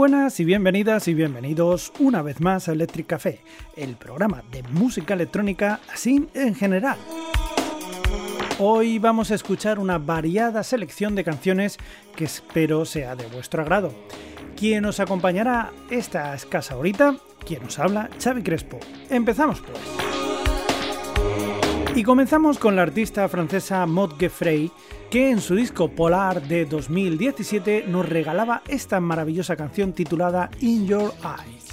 Buenas y bienvenidas y bienvenidos una vez más a Electric Café, el programa de música electrónica así en general. Hoy vamos a escuchar una variada selección de canciones que espero sea de vuestro agrado. Quien nos acompañará esta escasa horita, quien nos habla, Xavi Crespo. Empezamos pues. Y comenzamos con la artista francesa Maud Geffrey, que en su disco Polar de 2017 nos regalaba esta maravillosa canción titulada In Your Eyes.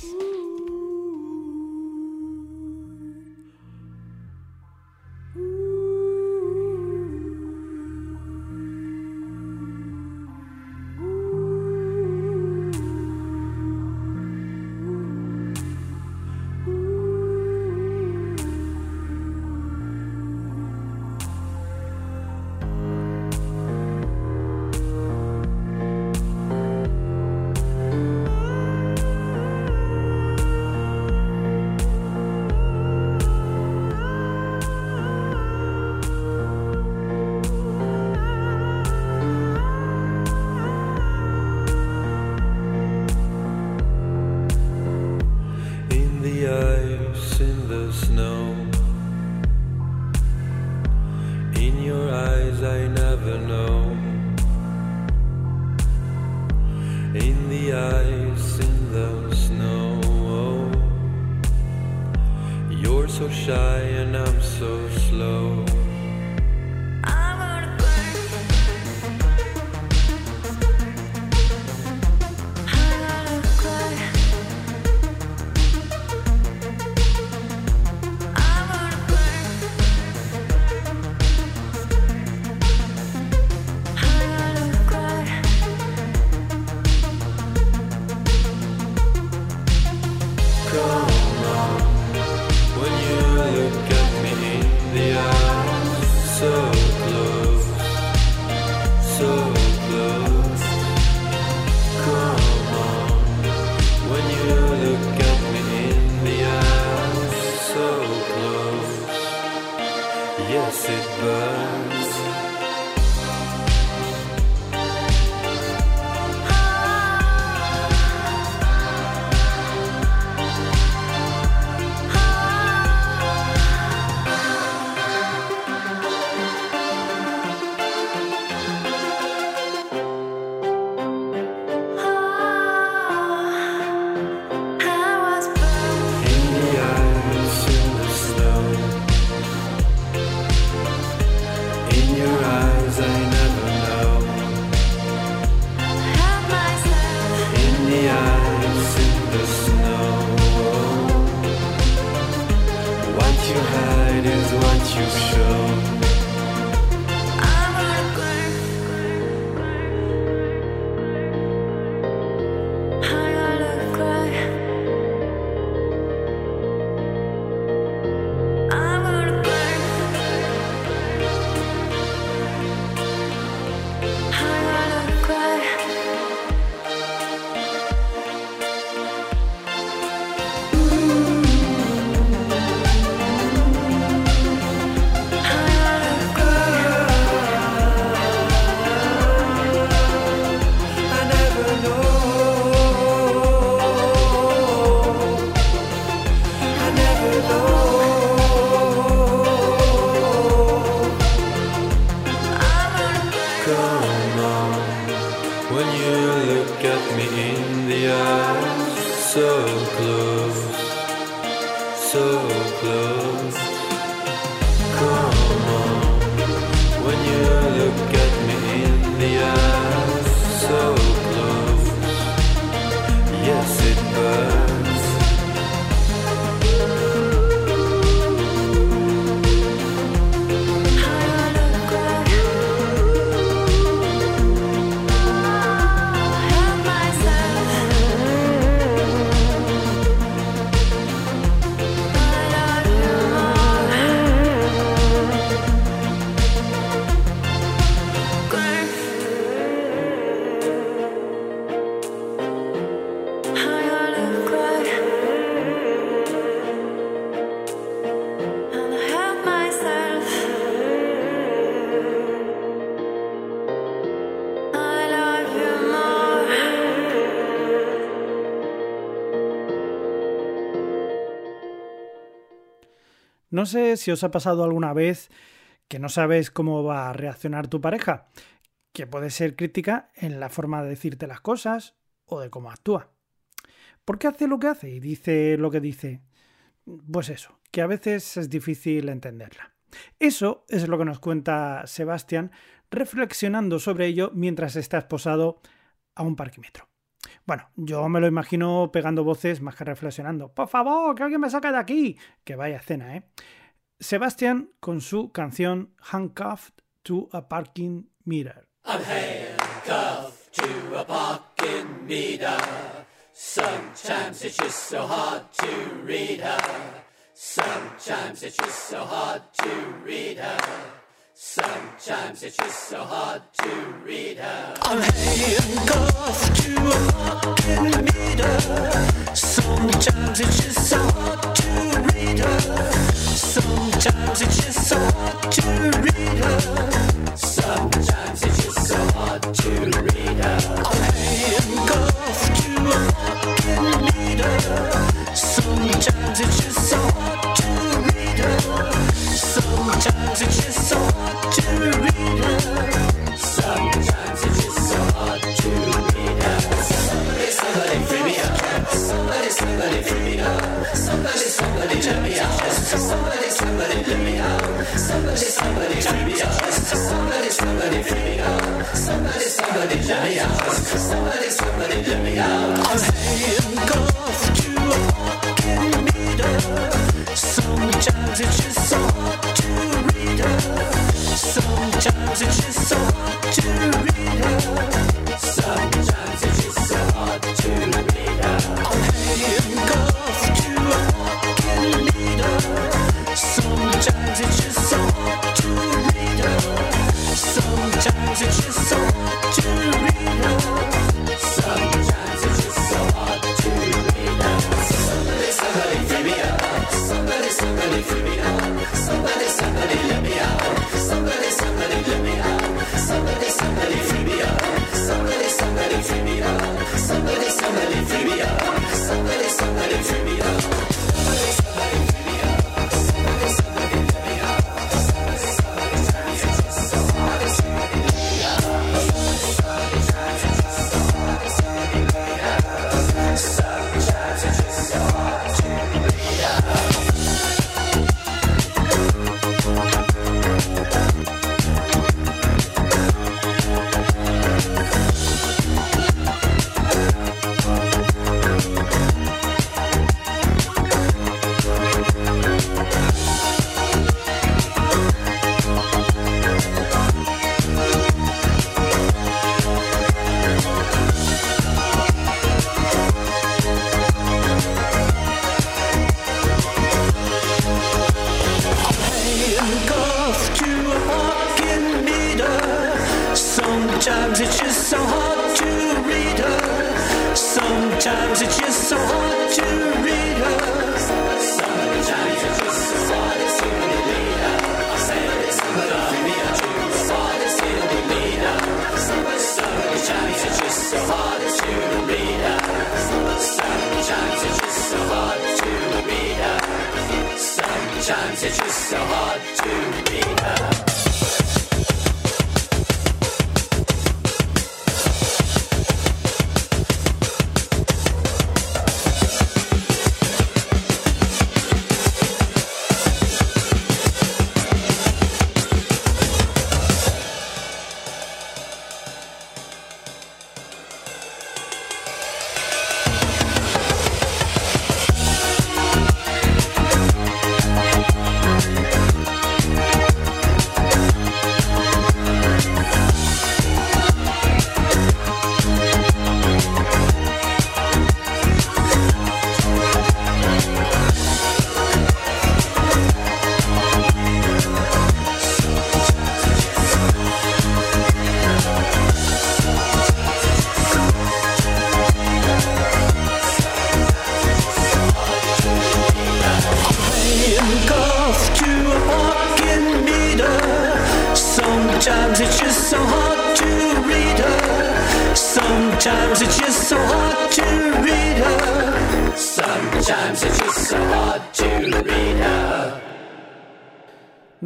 No sé si os ha pasado alguna vez que no sabes cómo va a reaccionar tu pareja, que puede ser crítica en la forma de decirte las cosas o de cómo actúa. ¿Por qué hace lo que hace y dice lo que dice? Pues eso, que a veces es difícil entenderla. Eso es lo que nos cuenta Sebastián reflexionando sobre ello mientras está esposado a un parquímetro. Bueno, yo me lo imagino pegando voces más que reflexionando. Por favor, que alguien me saque de aquí. Que vaya cena, ¿eh? Sebastián con su canción Handcuffed to a Parking Meter. I'm handcuffed to a parking meter. Sometimes it's just so hard to read her. Sometimes it's just so hard to read her. Sometimes it's just so hard to read her. I'm handcuffed to a parking meter. Sometimes it's just so hard to read her. Sometimes it's just so hard to read her. Sometimes it's just so hard to read her. I'm handcuffed to a parking meter. Sometimes it's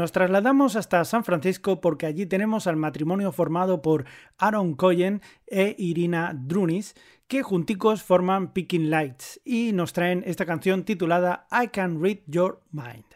Nos trasladamos hasta San Francisco porque allí tenemos al matrimonio formado por Aaron Coyen e Irina Drunis, que junticos forman Picking Lights y nos traen esta canción titulada I Can Read Your Mind.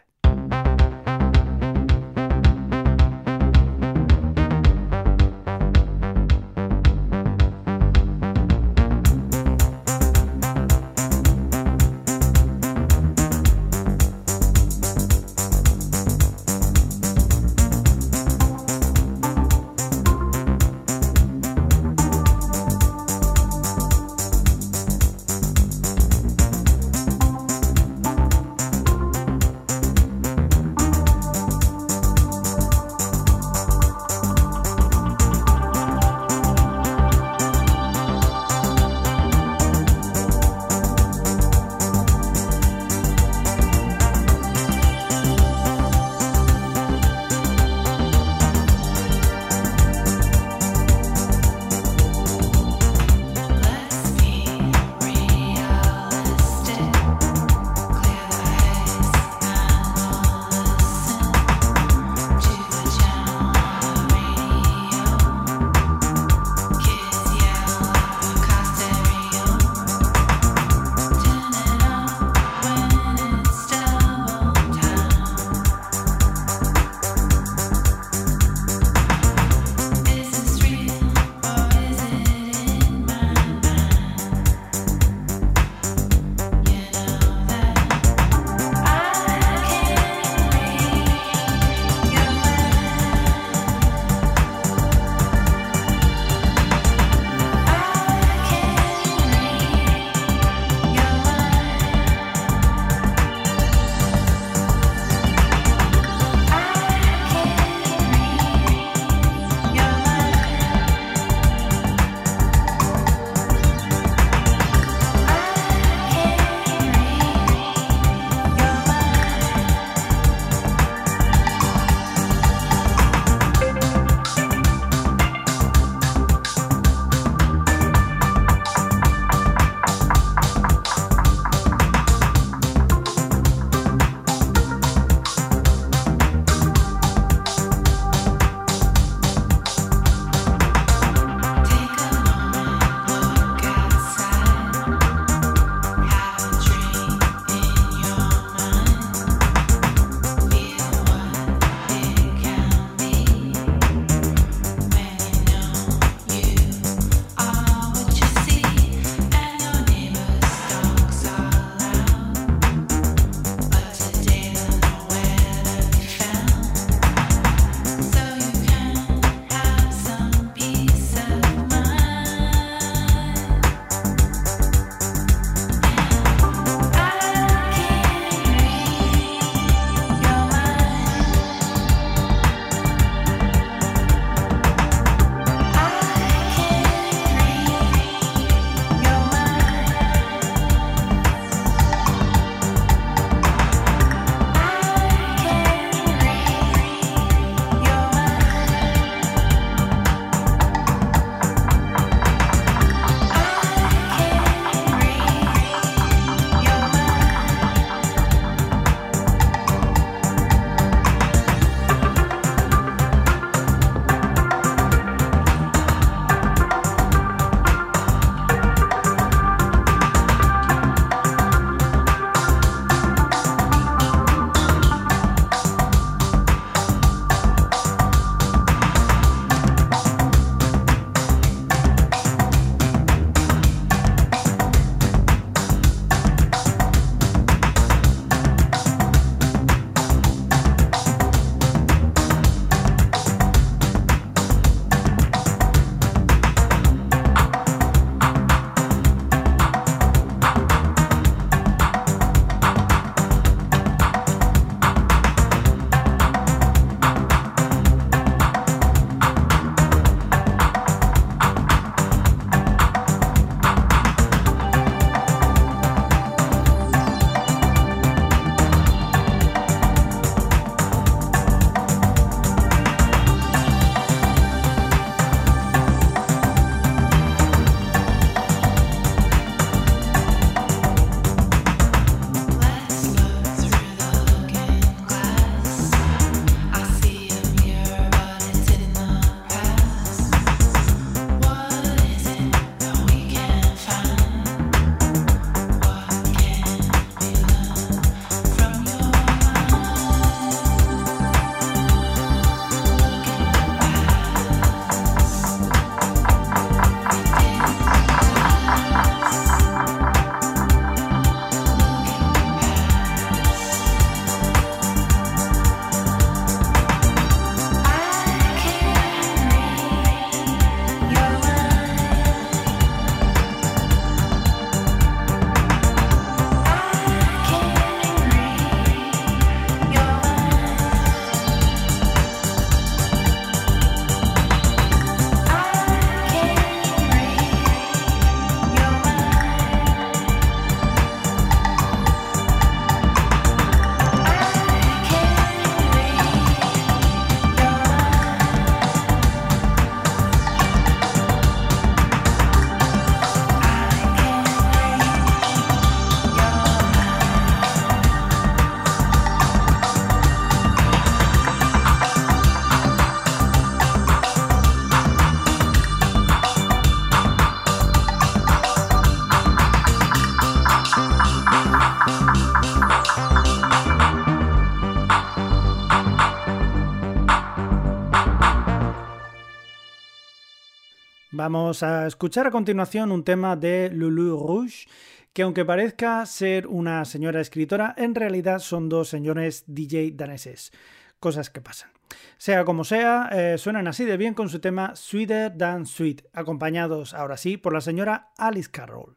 Vamos a escuchar a continuación un tema de Lulu Rouge, que aunque parezca ser una señora escritora, en realidad son dos señores DJ daneses. Cosas que pasan. Sea como sea, eh, suenan así de bien con su tema Sweeter Than Sweet, acompañados ahora sí por la señora Alice Carroll.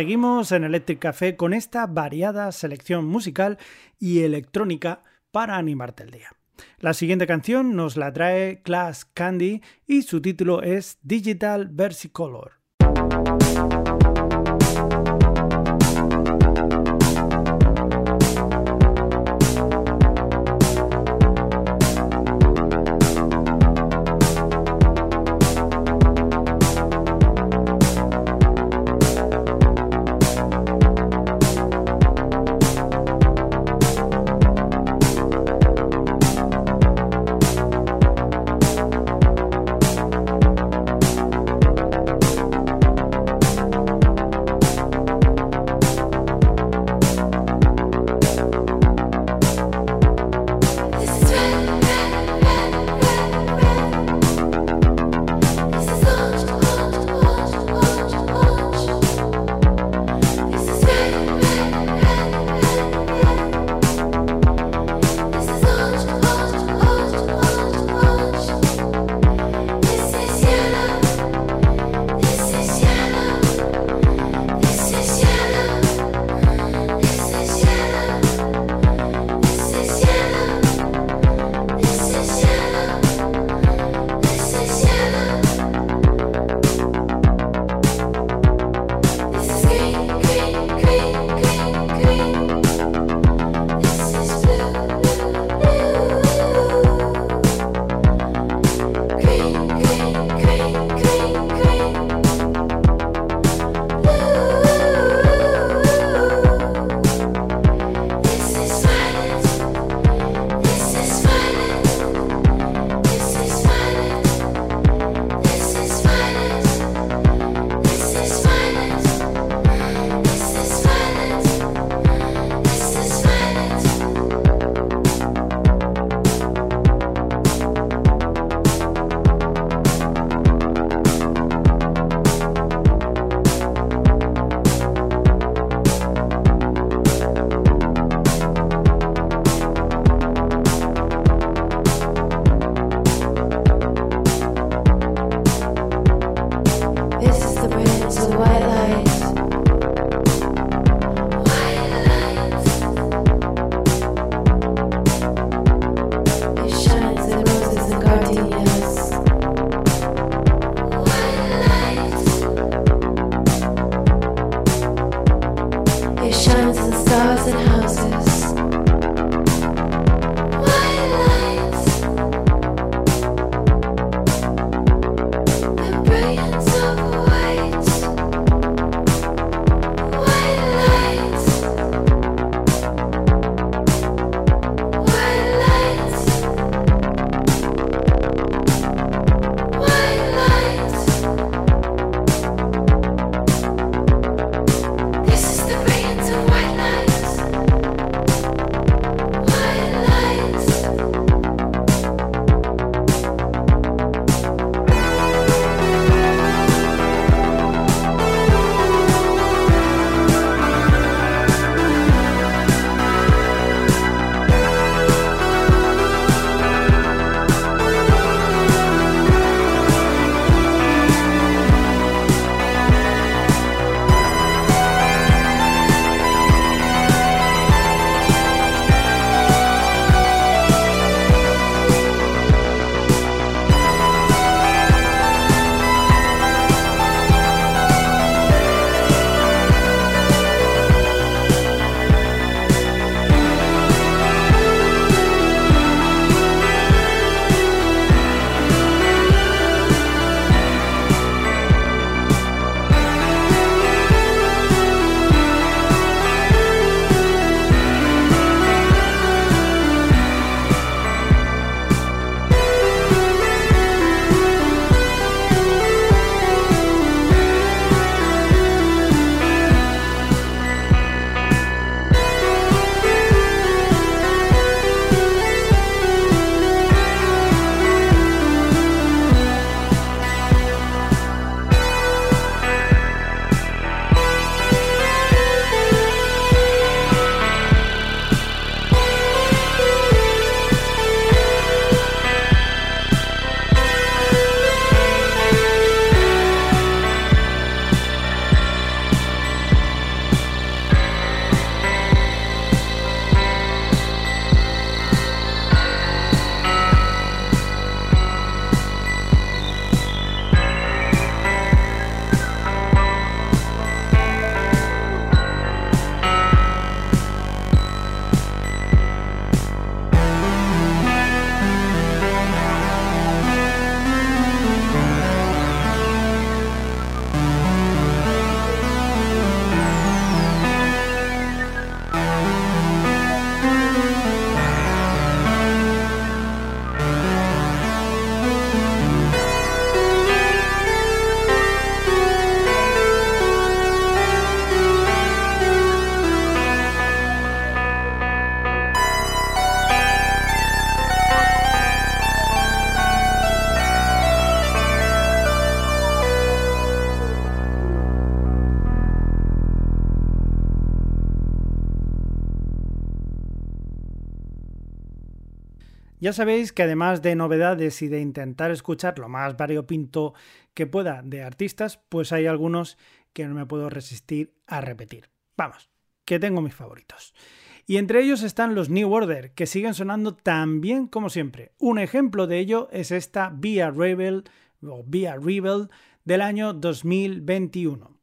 Seguimos en Electric Café con esta variada selección musical y electrónica para animarte el día. La siguiente canción nos la trae Class Candy y su título es Digital Versicolor. Ya sabéis que además de novedades y de intentar escuchar lo más variopinto que pueda de artistas, pues hay algunos que no me puedo resistir a repetir. Vamos, que tengo mis favoritos. Y entre ellos están los New Order, que siguen sonando tan bien como siempre. Un ejemplo de ello es esta Via Rebel o Via Rebel del año 2021.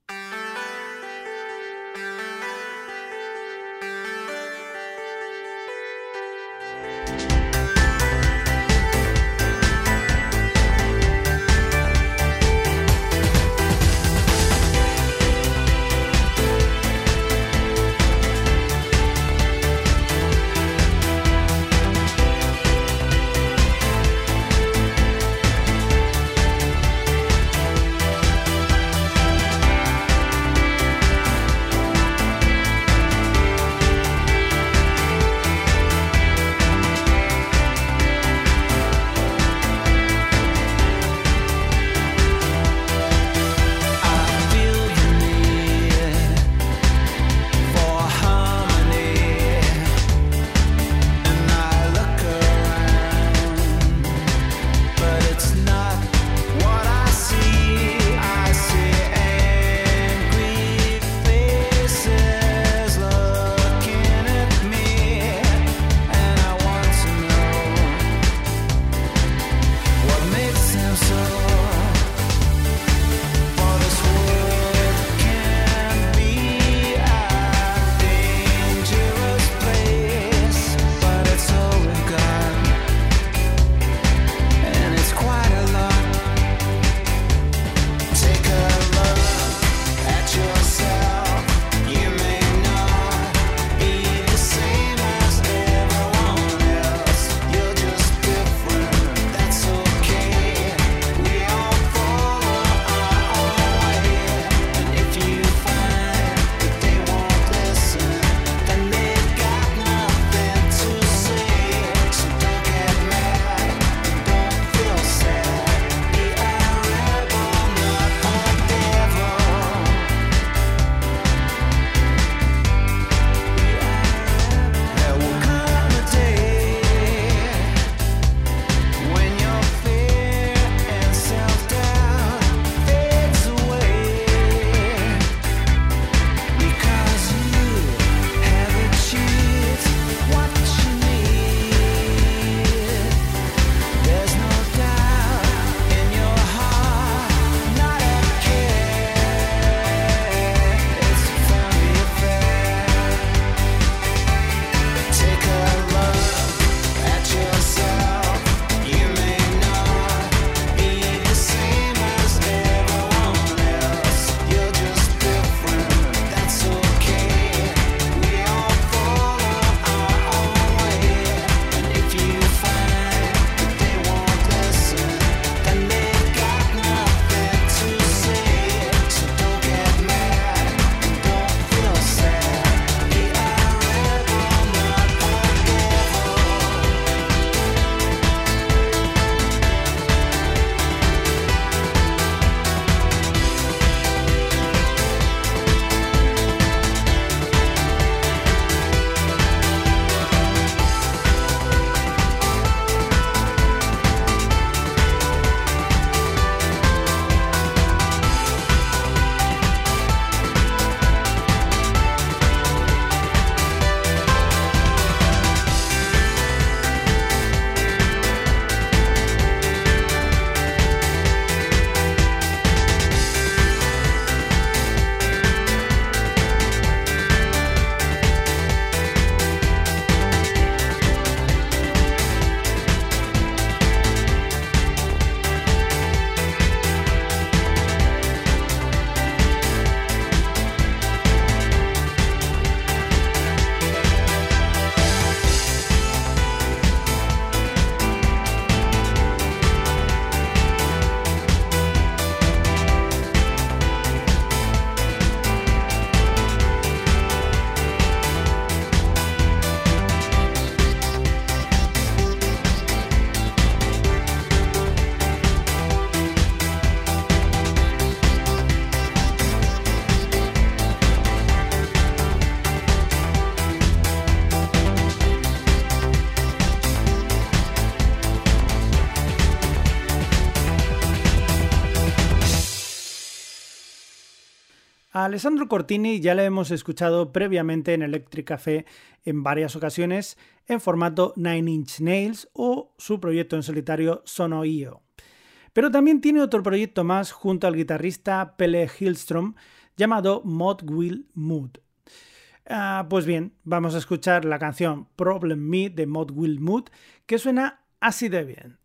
Alessandro Cortini ya le hemos escuchado previamente en Electric Café en varias ocasiones en formato Nine Inch Nails o su proyecto en solitario Sono.io. Pero también tiene otro proyecto más junto al guitarrista Pele Hillstrom llamado Mod Will Mood. Ah, pues bien, vamos a escuchar la canción Problem Me de Mod Will Mood que suena así de bien.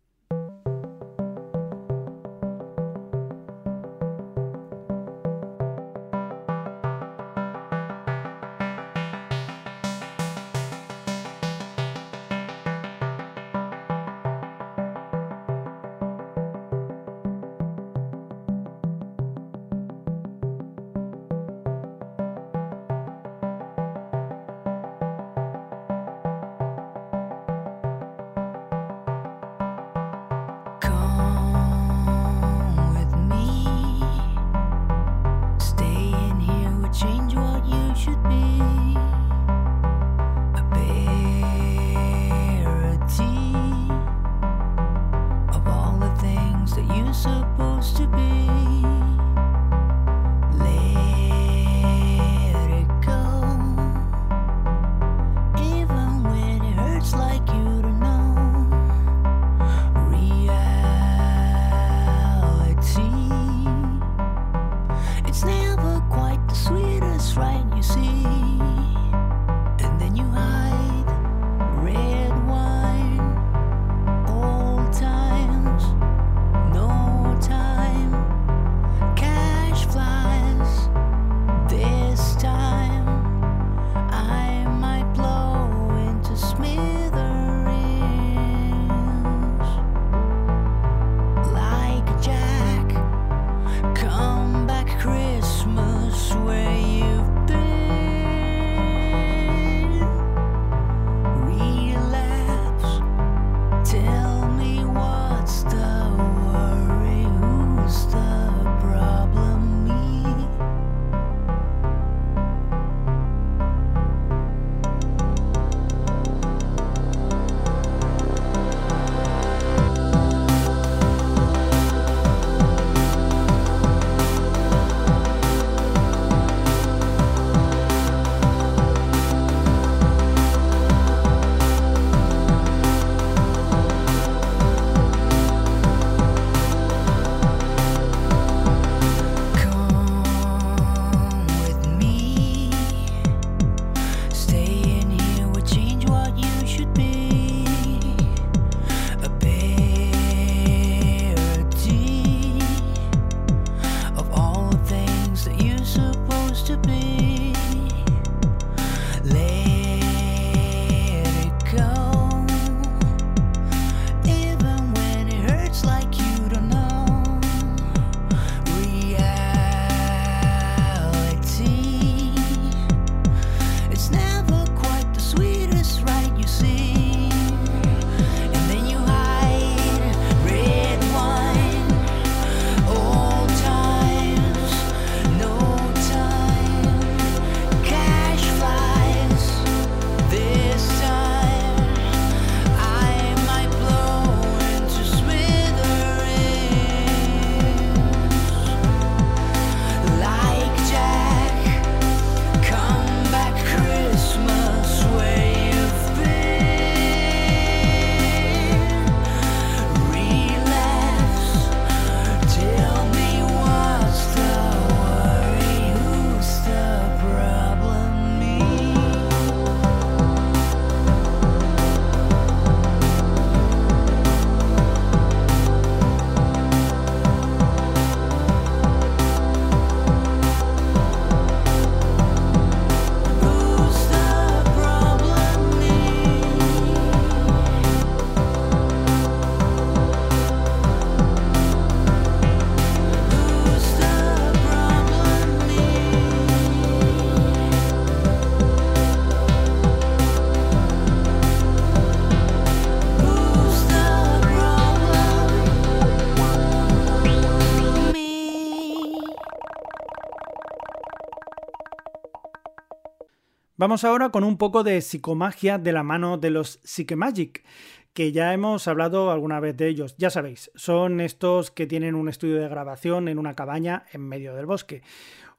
Vamos ahora con un poco de psicomagia de la mano de los Psychemagic, que ya hemos hablado alguna vez de ellos. Ya sabéis, son estos que tienen un estudio de grabación en una cabaña en medio del bosque.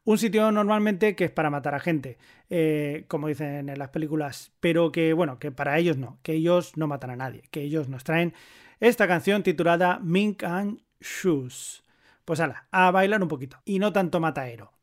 Un sitio normalmente que es para matar a gente, eh, como dicen en las películas, pero que bueno, que para ellos no, que ellos no matan a nadie, que ellos nos traen esta canción titulada Mink and Shoes. Pues ala, a bailar un poquito y no tanto mataero.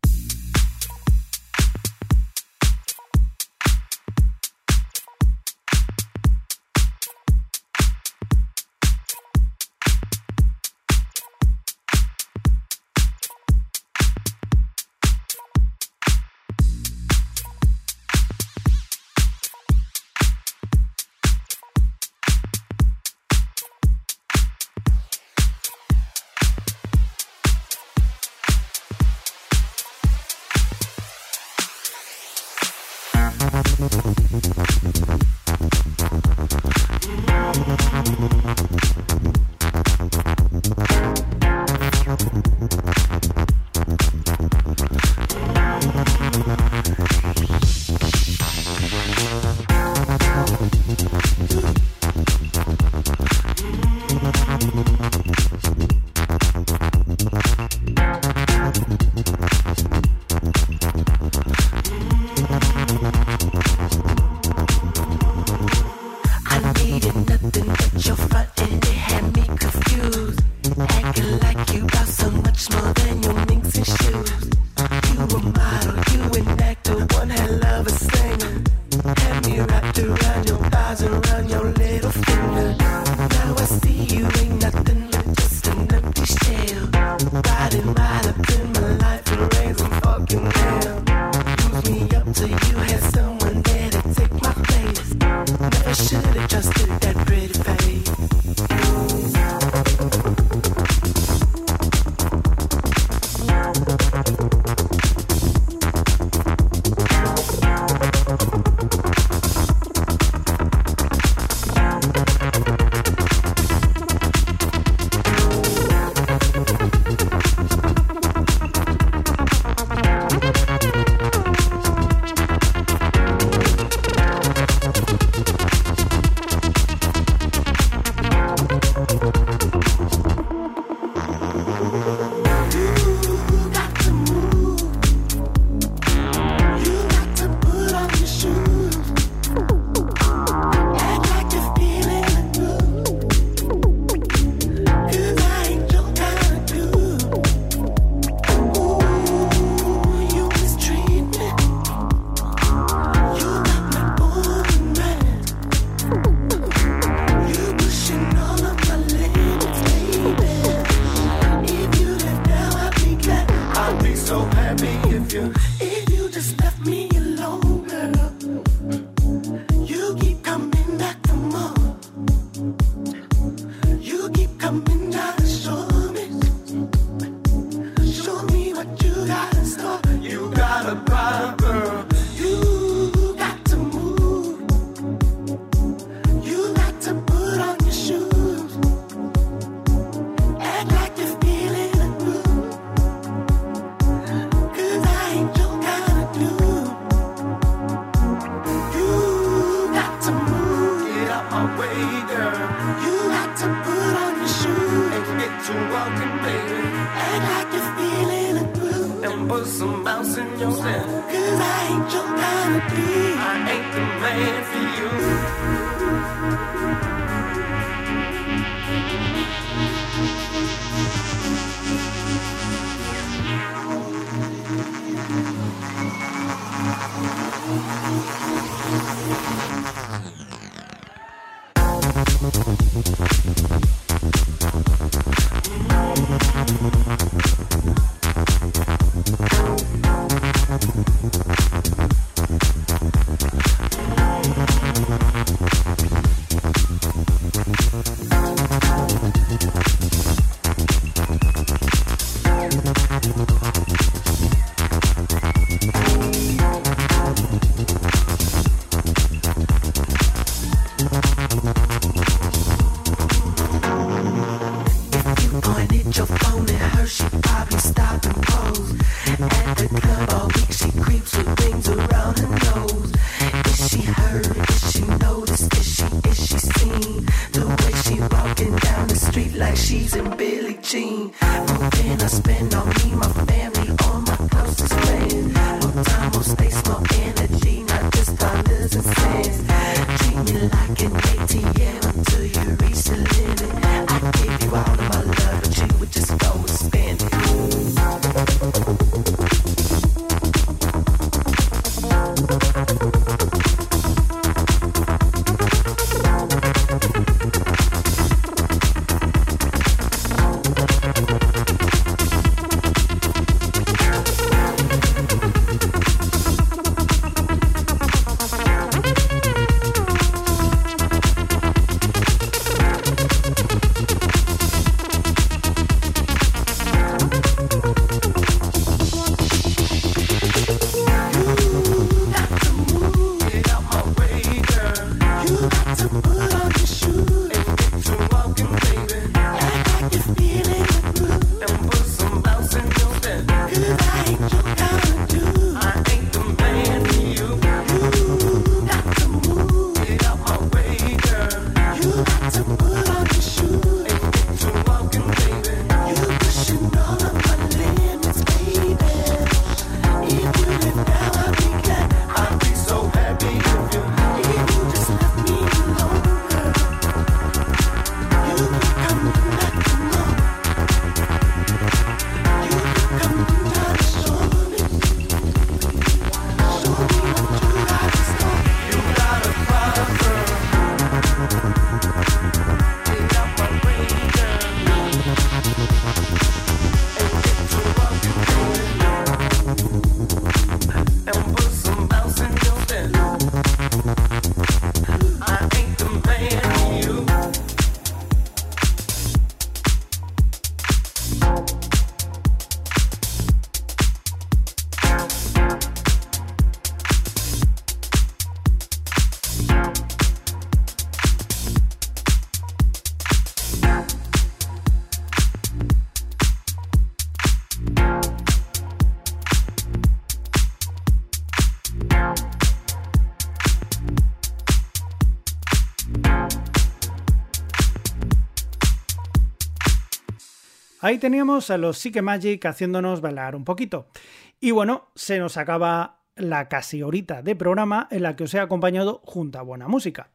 the problem. like she's in Billie Jean. What can I spend on me, my family, all my closest friends? More time, more space, more energy, not just dollars and cents. Dreaming me like an ATM until you reach the limit. Ahí teníamos a los Psyche Magic haciéndonos bailar un poquito. Y bueno, se nos acaba la casi horita de programa en la que os he acompañado junto a buena música.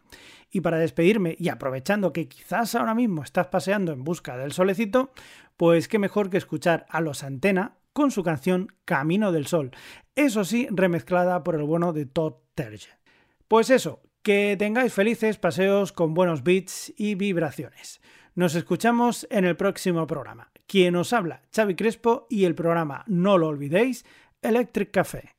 Y para despedirme y aprovechando que quizás ahora mismo estás paseando en busca del solecito, pues qué mejor que escuchar a los Antena con su canción Camino del Sol, eso sí, remezclada por el bueno de Todd Terje. Pues eso, que tengáis felices paseos con buenos beats y vibraciones. Nos escuchamos en el próximo programa. Quien os habla, Xavi Crespo, y el programa, no lo olvidéis, Electric Café.